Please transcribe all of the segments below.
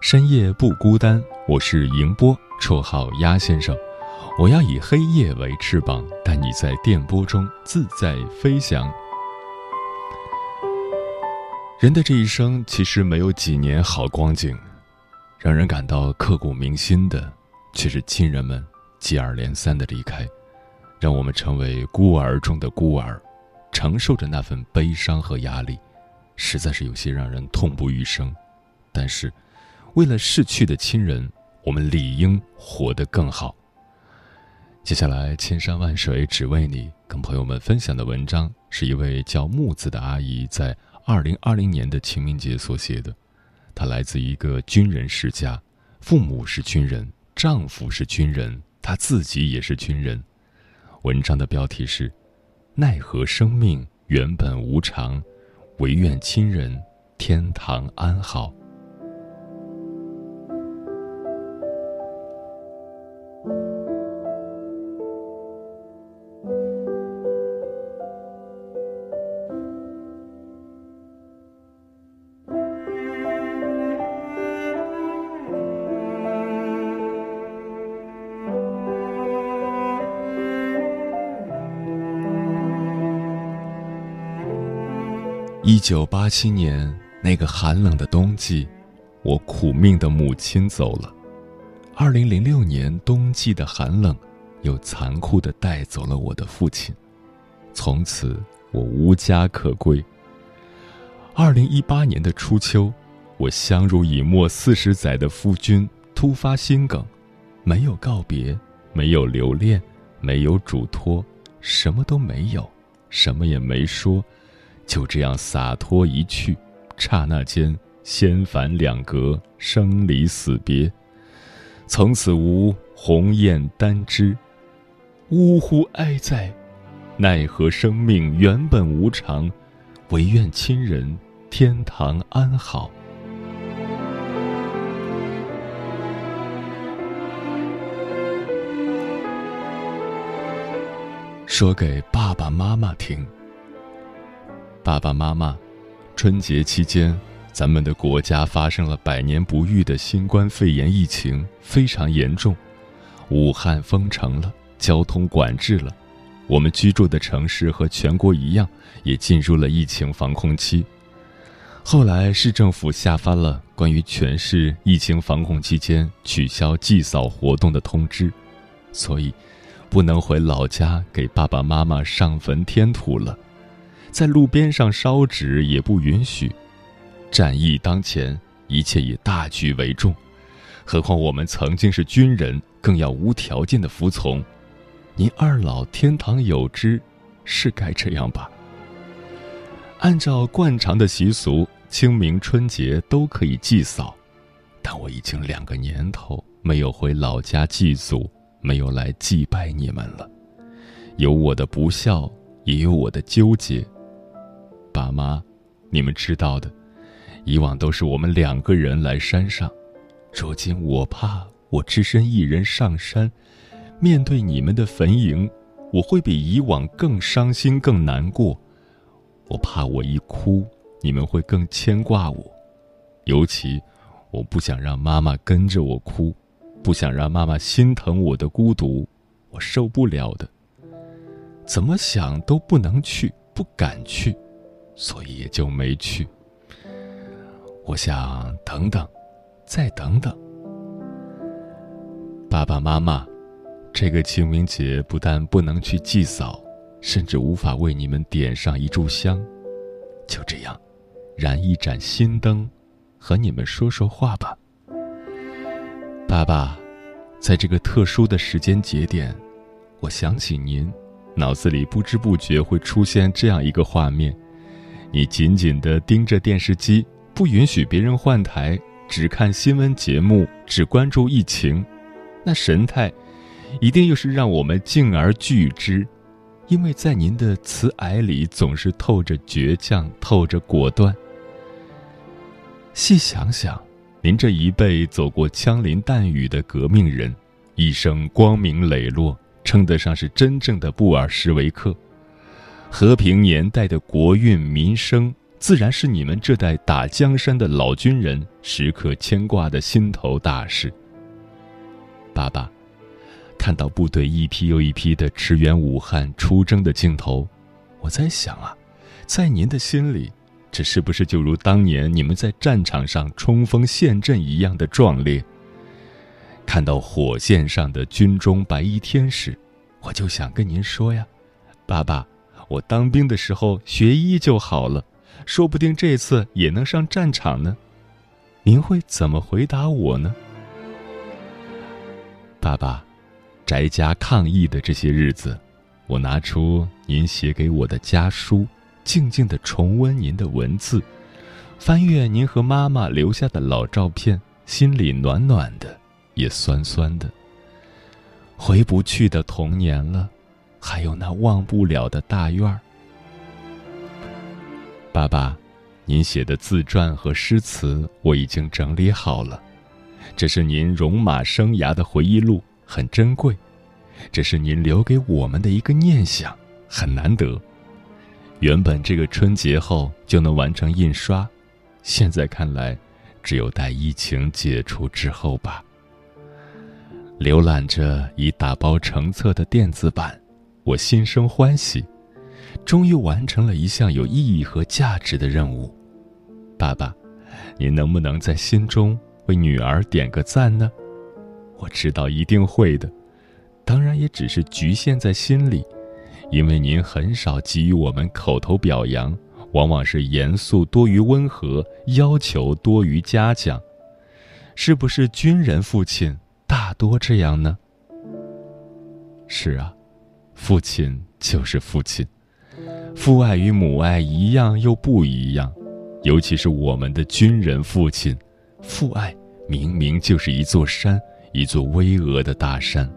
深夜不孤单，我是迎波，绰号鸭先生。我要以黑夜为翅膀，带你在电波中自在飞翔。人的这一生其实没有几年好光景，让人感到刻骨铭心的，却是亲人们接二连三的离开，让我们成为孤儿中的孤儿，承受着那份悲伤和压力，实在是有些让人痛不欲生。但是。为了逝去的亲人，我们理应活得更好。接下来，千山万水只为你，跟朋友们分享的文章是一位叫木子的阿姨在二零二零年的清明节所写的。她来自一个军人世家，父母是军人，丈夫是军人，她自己也是军人。文章的标题是：奈何生命原本无常，唯愿亲人天堂安好。一九八七年那个寒冷的冬季，我苦命的母亲走了。二零零六年冬季的寒冷，又残酷的带走了我的父亲。从此我无家可归。二零一八年的初秋，我相濡以沫四十载的夫君突发心梗，没有告别，没有留恋，没有嘱托，什么都没有，什么也没说。就这样洒脱一去，刹那间，仙凡两隔，生离死别，从此无鸿雁单枝，呜呼哀哉！奈何生命原本无常，唯愿亲人天堂安好。说给爸爸妈妈听。爸爸妈妈，春节期间，咱们的国家发生了百年不遇的新冠肺炎疫情，非常严重。武汉封城了，交通管制了，我们居住的城市和全国一样，也进入了疫情防控期。后来，市政府下发了关于全市疫情防控期间取消祭扫活动的通知，所以，不能回老家给爸爸妈妈上坟添土了。在路边上烧纸也不允许。战役当前，一切以大局为重。何况我们曾经是军人，更要无条件的服从。您二老天堂有知，是该这样吧？按照惯常的习俗，清明春节都可以祭扫，但我已经两个年头没有回老家祭祖，没有来祭拜你们了。有我的不孝，也有我的纠结。爸妈，你们知道的，以往都是我们两个人来山上，如今我怕我只身一人上山，面对你们的坟茔，我会比以往更伤心、更难过。我怕我一哭，你们会更牵挂我，尤其我不想让妈妈跟着我哭，不想让妈妈心疼我的孤独，我受不了的。怎么想都不能去，不敢去。所以也就没去。我想等等，再等等。爸爸妈妈，这个清明节不但不能去祭扫，甚至无法为你们点上一炷香。就这样，燃一盏心灯，和你们说说话吧。爸爸，在这个特殊的时间节点，我想起您，脑子里不知不觉会出现这样一个画面：你紧紧地盯着电视机，不允许别人换台，只看新闻节目，只关注疫情，那神态，一定又是让我们敬而惧之。因为在您的慈蔼里总是透着倔强，透着果断。细想想，您这一辈走过枪林弹雨的革命人，一生光明磊落，称得上是真正的布尔什维克。和平年代的国运民生，自然是你们这代打江山的老军人时刻牵挂的心头大事。爸爸。看到部队一批又一批的驰援武汉出征的镜头，我在想啊，在您的心里，这是不是就如当年你们在战场上冲锋陷阵一样的壮烈？看到火线上的军中白衣天使，我就想跟您说呀，爸爸，我当兵的时候学医就好了，说不定这次也能上战场呢。您会怎么回答我呢，爸爸？宅家抗疫的这些日子，我拿出您写给我的家书，静静的重温您的文字，翻阅您和妈妈留下的老照片，心里暖暖的，也酸酸的。回不去的童年了，还有那忘不了的大院儿。爸爸，您写的自传和诗词我已经整理好了，这是您戎马生涯的回忆录。很珍贵，这是您留给我们的一个念想，很难得。原本这个春节后就能完成印刷，现在看来，只有待疫情解除之后吧。浏览着已打包成册的电子版，我心生欢喜，终于完成了一项有意义和价值的任务。爸爸，您能不能在心中为女儿点个赞呢？我知道一定会的，当然也只是局限在心里，因为您很少给予我们口头表扬，往往是严肃多于温和，要求多于嘉奖，是不是军人父亲大多这样呢？是啊，父亲就是父亲，父爱与母爱一样又不一样，尤其是我们的军人父亲，父爱明明就是一座山。一座巍峨的大山，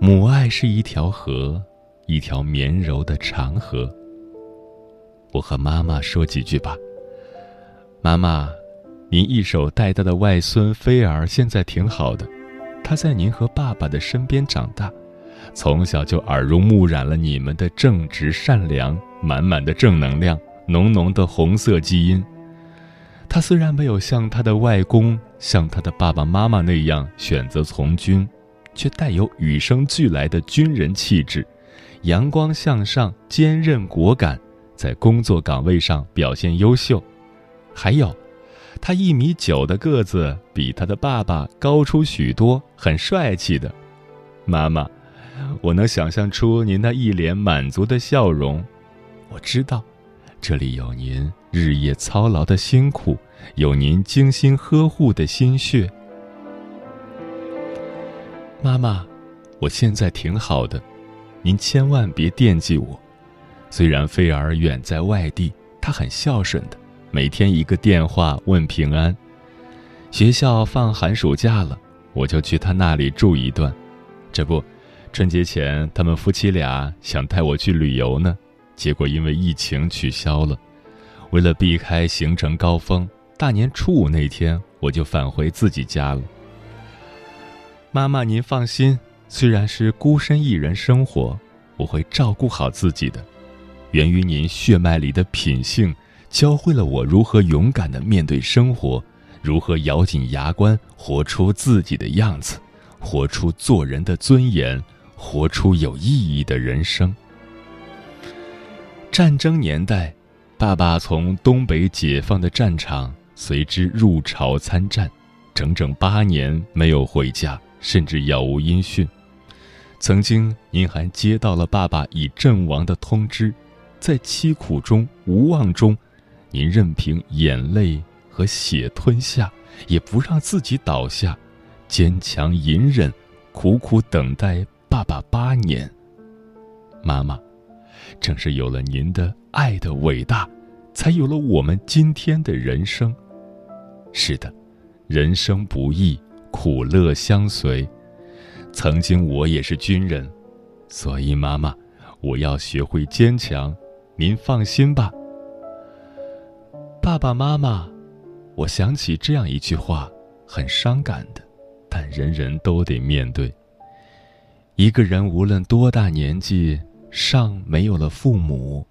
母爱是一条河，一条绵柔的长河。我和妈妈说几句吧。妈妈，您一手带大的外孙菲儿现在挺好的，他在您和爸爸的身边长大，从小就耳濡目染了你们的正直善良，满满的正能量，浓浓的红色基因。他虽然没有像他的外公、像他的爸爸妈妈那样选择从军，却带有与生俱来的军人气质，阳光向上、坚韧果敢，在工作岗位上表现优秀。还有，他一米九的个子比他的爸爸高出许多，很帅气的。妈妈，我能想象出您那一脸满足的笑容。我知道。这里有您日夜操劳的辛苦，有您精心呵护的心血。妈妈，我现在挺好的，您千万别惦记我。虽然菲儿远在外地，她很孝顺的，每天一个电话问平安。学校放寒暑假了，我就去她那里住一段。这不，春节前他们夫妻俩想带我去旅游呢。结果因为疫情取消了，为了避开行程高峰，大年初五那天我就返回自己家了。妈妈，您放心，虽然是孤身一人生活，我会照顾好自己的。源于您血脉里的品性，教会了我如何勇敢的面对生活，如何咬紧牙关活出自己的样子，活出做人的尊严，活出有意义的人生。战争年代，爸爸从东北解放的战场随之入朝参战，整整八年没有回家，甚至杳无音讯。曾经，您还接到了爸爸已阵亡的通知，在凄苦中、无望中，您任凭眼泪和血吞下，也不让自己倒下，坚强隐忍，苦苦等待爸爸八年。妈妈，正是有了您的爱的伟大，才有了我们今天的人生。是的，人生不易，苦乐相随。曾经我也是军人，所以妈妈，我要学会坚强。您放心吧。爸爸妈妈，我想起这样一句话，很伤感的，但人人都得面对。一个人无论多大年纪，尚没有了父母，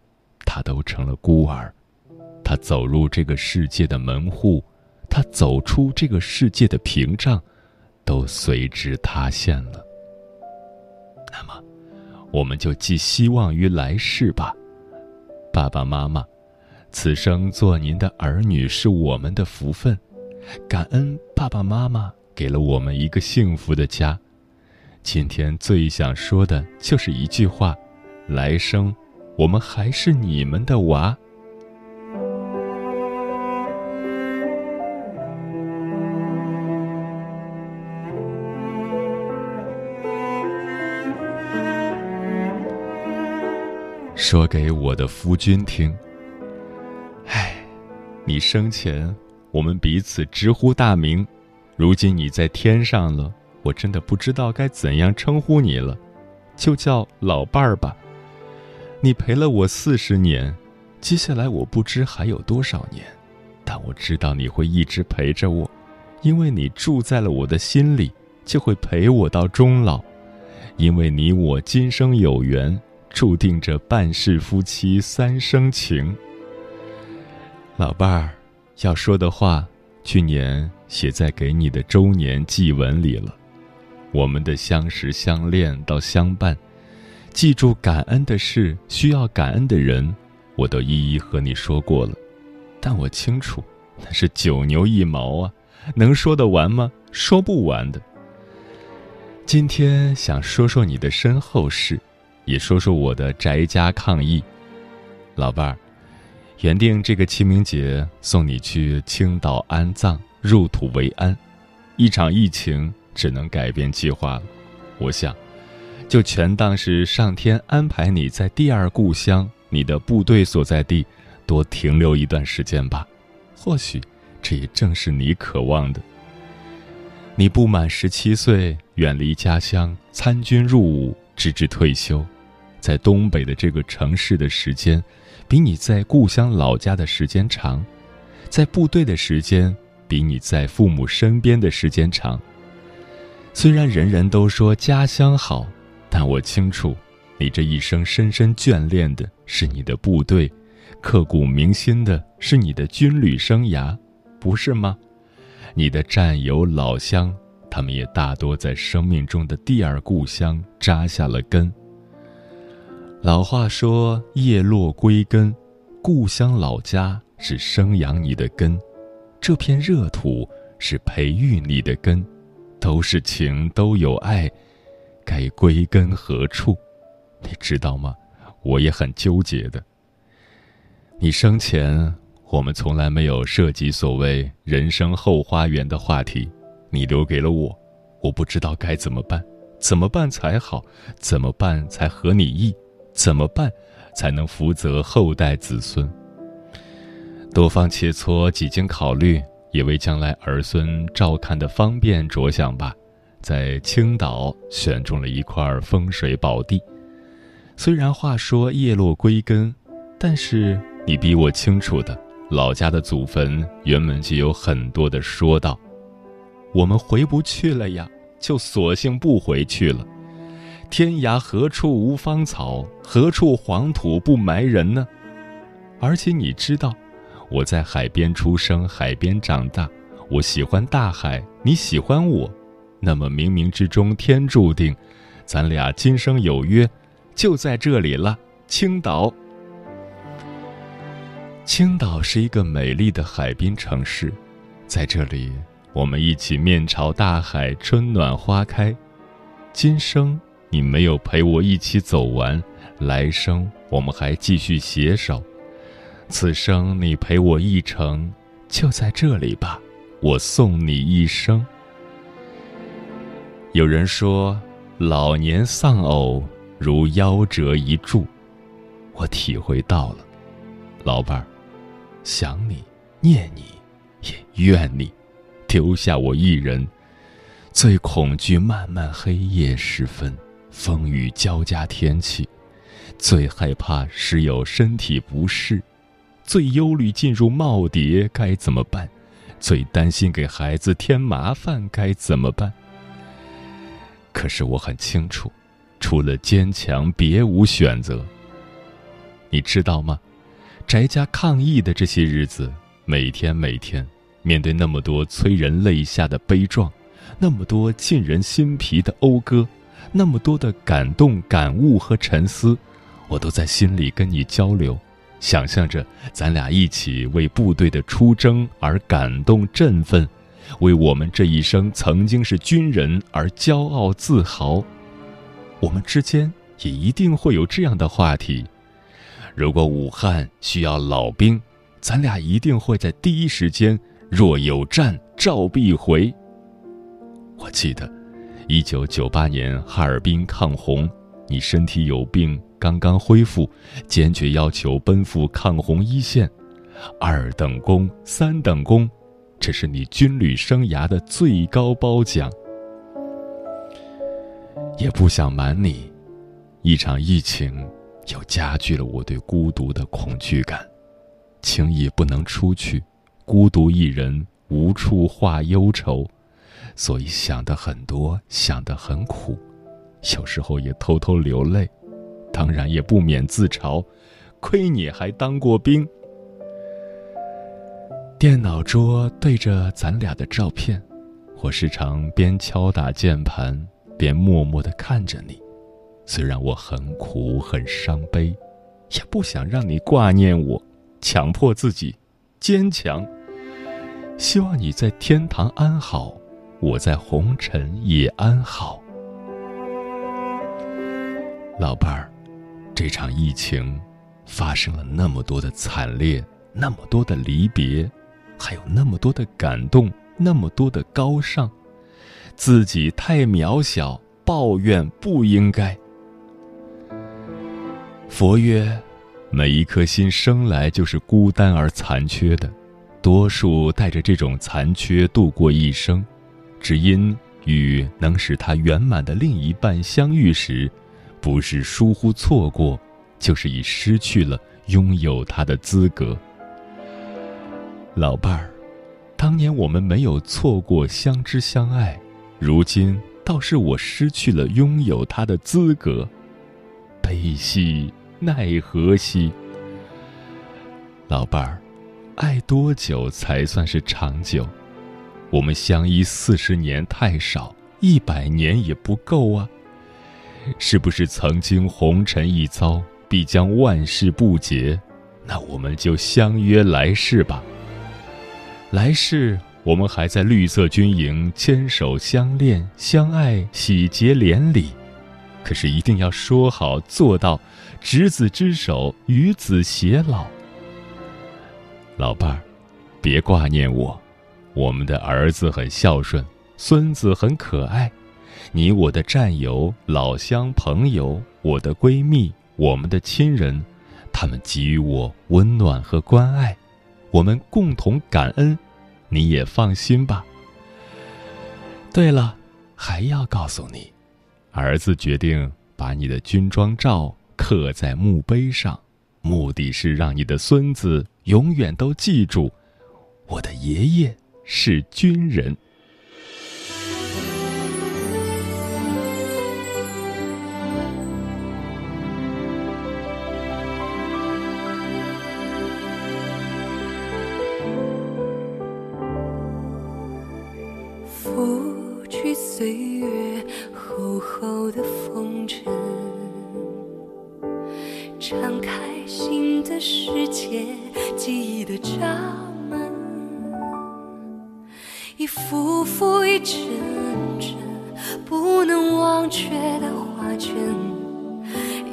他都成了孤儿。他走入这个世界的门户。他走出这个世界的屏障，都随之塌陷了。那么，我们就寄希望于来世吧，爸爸妈妈，此生做您的儿女是我们的福分，感恩爸爸妈妈给了我们一个幸福的家。今天最想说的就是一句话：来生，我们还是你们的娃。说给我的夫君听。唉，你生前我们彼此直呼大名，如今你在天上了，我真的不知道该怎样称呼你了，就叫老伴儿吧。你陪了我四十年，接下来我不知还有多少年，但我知道你会一直陪着我，因为你住在了我的心里，就会陪我到终老，因为你我今生有缘。注定着半世夫妻三生情。老伴儿，要说的话，去年写在给你的周年祭文里了。我们的相识相恋到相伴，记住感恩的事，需要感恩的人，我都一一和你说过了。但我清楚，那是九牛一毛啊，能说得完吗？说不完的。今天想说说你的身后事。也说说我的宅家抗议，老伴儿，原定这个清明节送你去青岛安葬，入土为安，一场疫情只能改变计划了。我想，就全当是上天安排你在第二故乡，你的部队所在地，多停留一段时间吧。或许，这也正是你渴望的。你不满十七岁，远离家乡，参军入伍，直至退休。在东北的这个城市的时间，比你在故乡老家的时间长；在部队的时间，比你在父母身边的时间长。虽然人人都说家乡好，但我清楚，你这一生深深眷恋的是你的部队，刻骨铭心的是你的军旅生涯，不是吗？你的战友老乡，他们也大多在生命中的第二故乡扎下了根。老话说：“叶落归根，故乡老家是生养你的根，这片热土是培育你的根，都是情，都有爱，该归根何处？你知道吗？我也很纠结的。你生前，我们从来没有涉及所谓人生后花园的话题，你留给了我，我不知道该怎么办，怎么办才好？怎么办才合你意？”怎么办，才能福泽后代子孙？多方切磋，几经考虑，也为将来儿孙照看的方便着想吧。在青岛选中了一块风水宝地。虽然话说叶落归根，但是你比我清楚的，老家的祖坟原本就有很多的说道。我们回不去了呀，就索性不回去了。天涯何处无芳草，何处黄土不埋人呢？而且你知道，我在海边出生，海边长大，我喜欢大海，你喜欢我，那么冥冥之中天注定，咱俩今生有约，就在这里了，青岛。青岛是一个美丽的海滨城市，在这里，我们一起面朝大海，春暖花开。今生你没有陪我一起走完，来生我们还继续携手。此生你陪我一程，就在这里吧，我送你一生。有人说，老年丧偶如夭折一柱，我体会到了，老伴儿。想你，念你，也怨你，丢下我一人。最恐惧漫漫黑夜时分，风雨交加天气；最害怕时有身体不适；最忧虑进入耄耋该怎么办；最担心给孩子添麻烦该怎么办。可是我很清楚，除了坚强，别无选择。你知道吗？宅家抗疫的这些日子，每天每天，面对那么多催人泪下的悲壮，那么多沁人心脾的讴歌，那么多的感动、感悟和沉思，我都在心里跟你交流，想象着咱俩一起为部队的出征而感动振奋，为我们这一生曾经是军人而骄傲自豪。我们之间也一定会有这样的话题。如果武汉需要老兵，咱俩一定会在第一时间。若有战，召必回。我记得，一九九八年哈尔滨抗洪，你身体有病，刚刚恢复，坚决要求奔赴抗洪一线。二等功、三等功，这是你军旅生涯的最高褒奖。也不想瞒你，一场疫情。又加剧了我对孤独的恐惧感，轻易不能出去，孤独一人无处话忧愁，所以想的很多，想的很苦，有时候也偷偷流泪，当然也不免自嘲，亏你还当过兵。电脑桌对着咱俩的照片，我时常边敲打键盘边默默的看着你。虽然我很苦很伤悲，也不想让你挂念我，强迫自己坚强。希望你在天堂安好，我在红尘也安好。老伴儿，这场疫情发生了那么多的惨烈，那么多的离别，还有那么多的感动，那么多的高尚。自己太渺小，抱怨不应该。佛曰：“每一颗心生来就是孤单而残缺的，多数带着这种残缺度过一生，只因与能使他圆满的另一半相遇时，不是疏忽错过，就是已失去了拥有他的资格。老伴儿，当年我们没有错过相知相爱，如今倒是我失去了拥有他的资格，悲喜。”奈何兮，老伴儿，爱多久才算是长久？我们相依四十年太少，一百年也不够啊！是不是曾经红尘一遭，必将万事不竭？那我们就相约来世吧。来世我们还在绿色军营牵手相恋、相爱、喜结连理。可是一定要说好做到，执子之手，与子偕老。老伴儿，别挂念我，我们的儿子很孝顺，孙子很可爱，你我的战友、老乡、朋友，我的闺蜜，我们的亲人，他们给予我温暖和关爱，我们共同感恩，你也放心吧。对了，还要告诉你。儿子决定把你的军装照刻在墓碑上，目的是让你的孙子永远都记住，我的爷爷是军人。世界，记忆的闸门，一幅幅一帧帧不能忘却的画卷，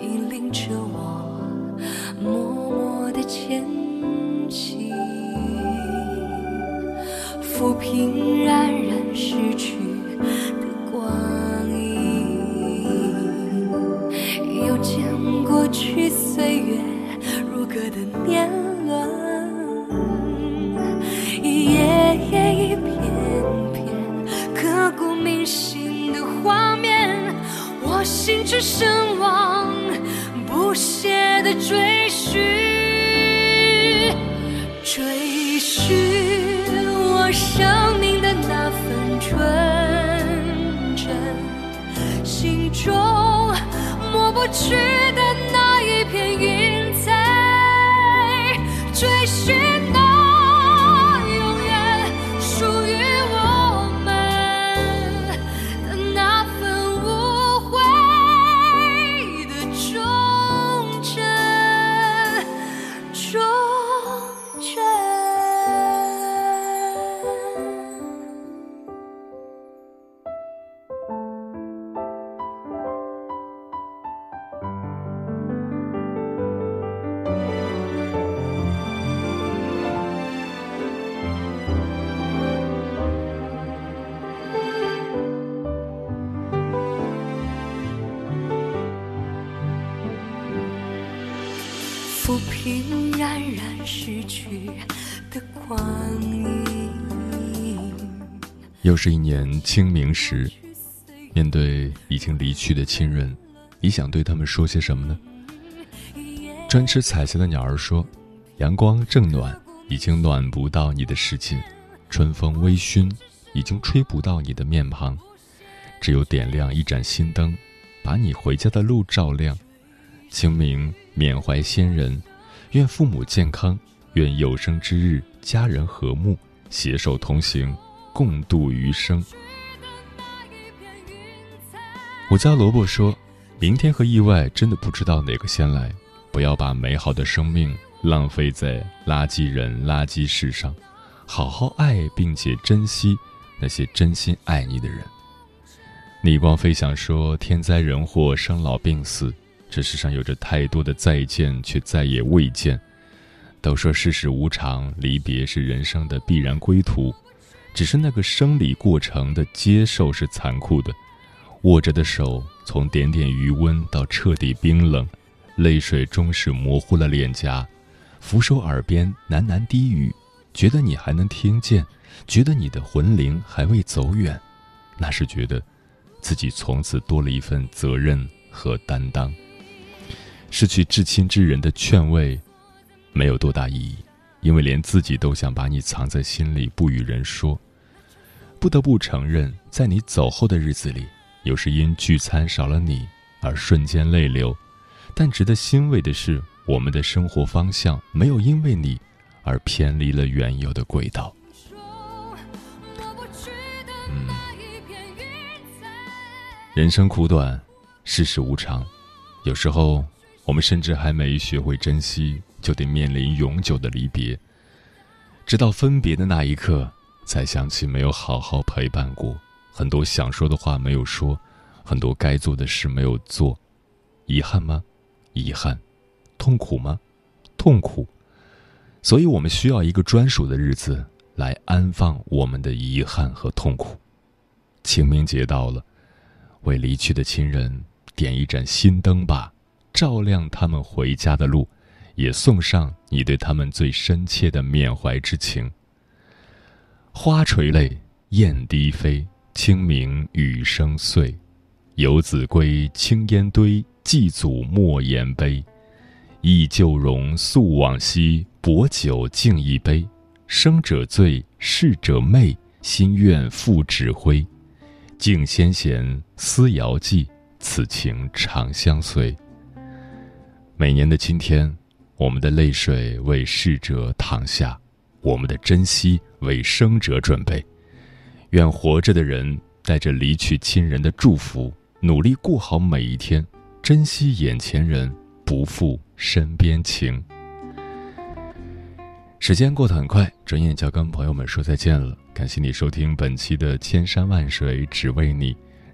引领着我默默的前行。抚平歌的年轮，一页页一片片刻骨铭心的画面，我心之神往不懈的追寻，追寻。我生命的那份纯真，心中抹不去的那一片云，追寻。抚平冉冉逝去的光阴。又是一年清明时，面对已经离去的亲人，你想对他们说些什么呢？专吃彩霞的鸟儿说：“阳光正暖，已经暖不到你的世界；春风微醺，已经吹不到你的面庞。只有点亮一盏心灯，把你回家的路照亮。清明。”缅怀先人，愿父母健康，愿有生之日家人和睦，携手同行，共度余生。我家萝卜说：“明天和意外真的不知道哪个先来，不要把美好的生命浪费在垃圾人、垃圾事上，好好爱并且珍惜那些真心爱你的人。”逆光飞翔说：“天灾人祸、生老病死。”这世上有着太多的再见，却再也未见。都说世事无常，离别是人生的必然归途。只是那个生理过程的接受是残酷的。握着的手，从点点余温到彻底冰冷，泪水终是模糊了脸颊。扶手耳边喃喃低语，觉得你还能听见，觉得你的魂灵还未走远，那是觉得自己从此多了一份责任和担当。失去至亲之人的劝慰，没有多大意义，因为连自己都想把你藏在心里，不与人说。不得不承认，在你走后的日子里，有时因聚餐少了你而瞬间泪流，但值得欣慰的是，我们的生活方向没有因为你而偏离了原有的轨道。嗯，人生苦短，世事无常，有时候。我们甚至还没学会珍惜，就得面临永久的离别。直到分别的那一刻，才想起没有好好陪伴过，很多想说的话没有说，很多该做的事没有做。遗憾吗？遗憾。痛苦吗？痛苦。所以我们需要一个专属的日子来安放我们的遗憾和痛苦。清明节到了，为离去的亲人点一盏心灯吧。照亮他们回家的路，也送上你对他们最深切的缅怀之情。花垂泪，燕低飞，清明雨声碎。游子归，青烟堆，祭祖莫言悲。忆旧容，诉往昔，薄酒敬一杯。生者醉，逝者寐，心愿付指挥。敬先贤，思遥寄，此情长相随。每年的今天我们的泪水为逝者淌下我们的珍惜为生者准备。愿活着的人带着离去亲人的祝福努力过好每一天珍惜眼前人不负身边情。时间过得很快转眼就要跟朋友们说再见了。感谢你收听本期的千山万水只为你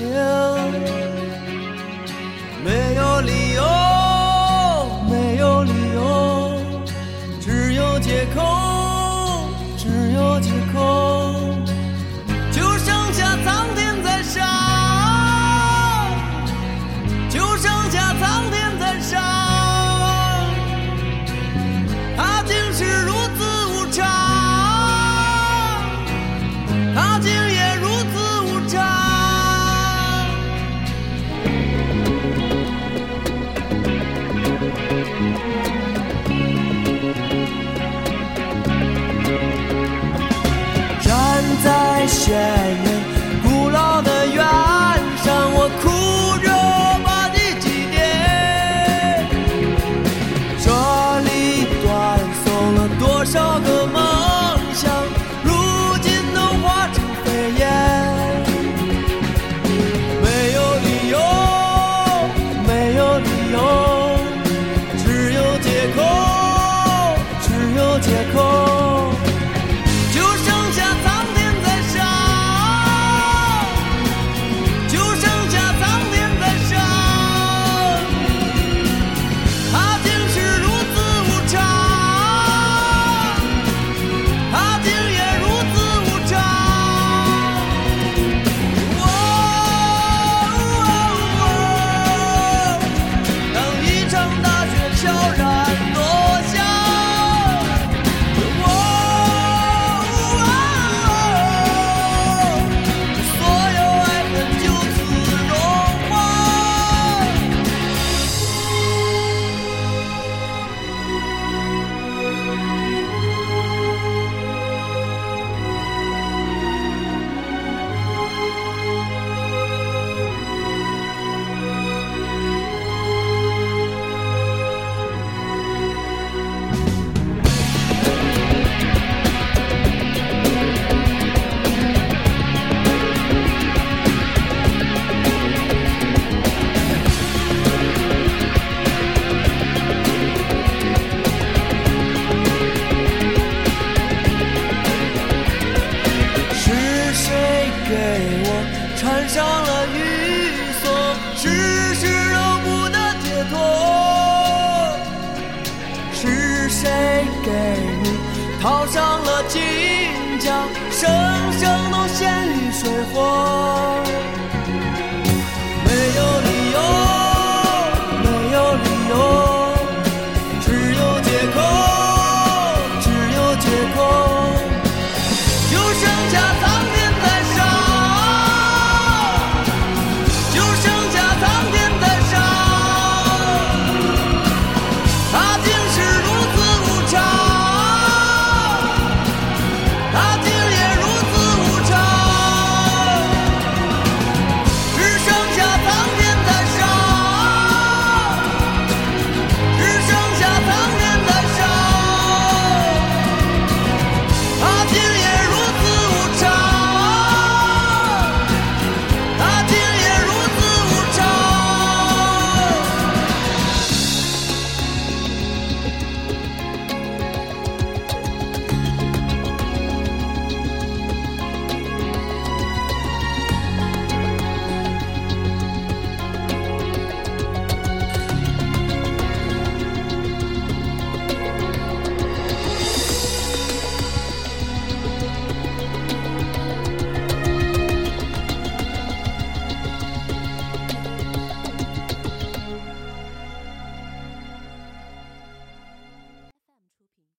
still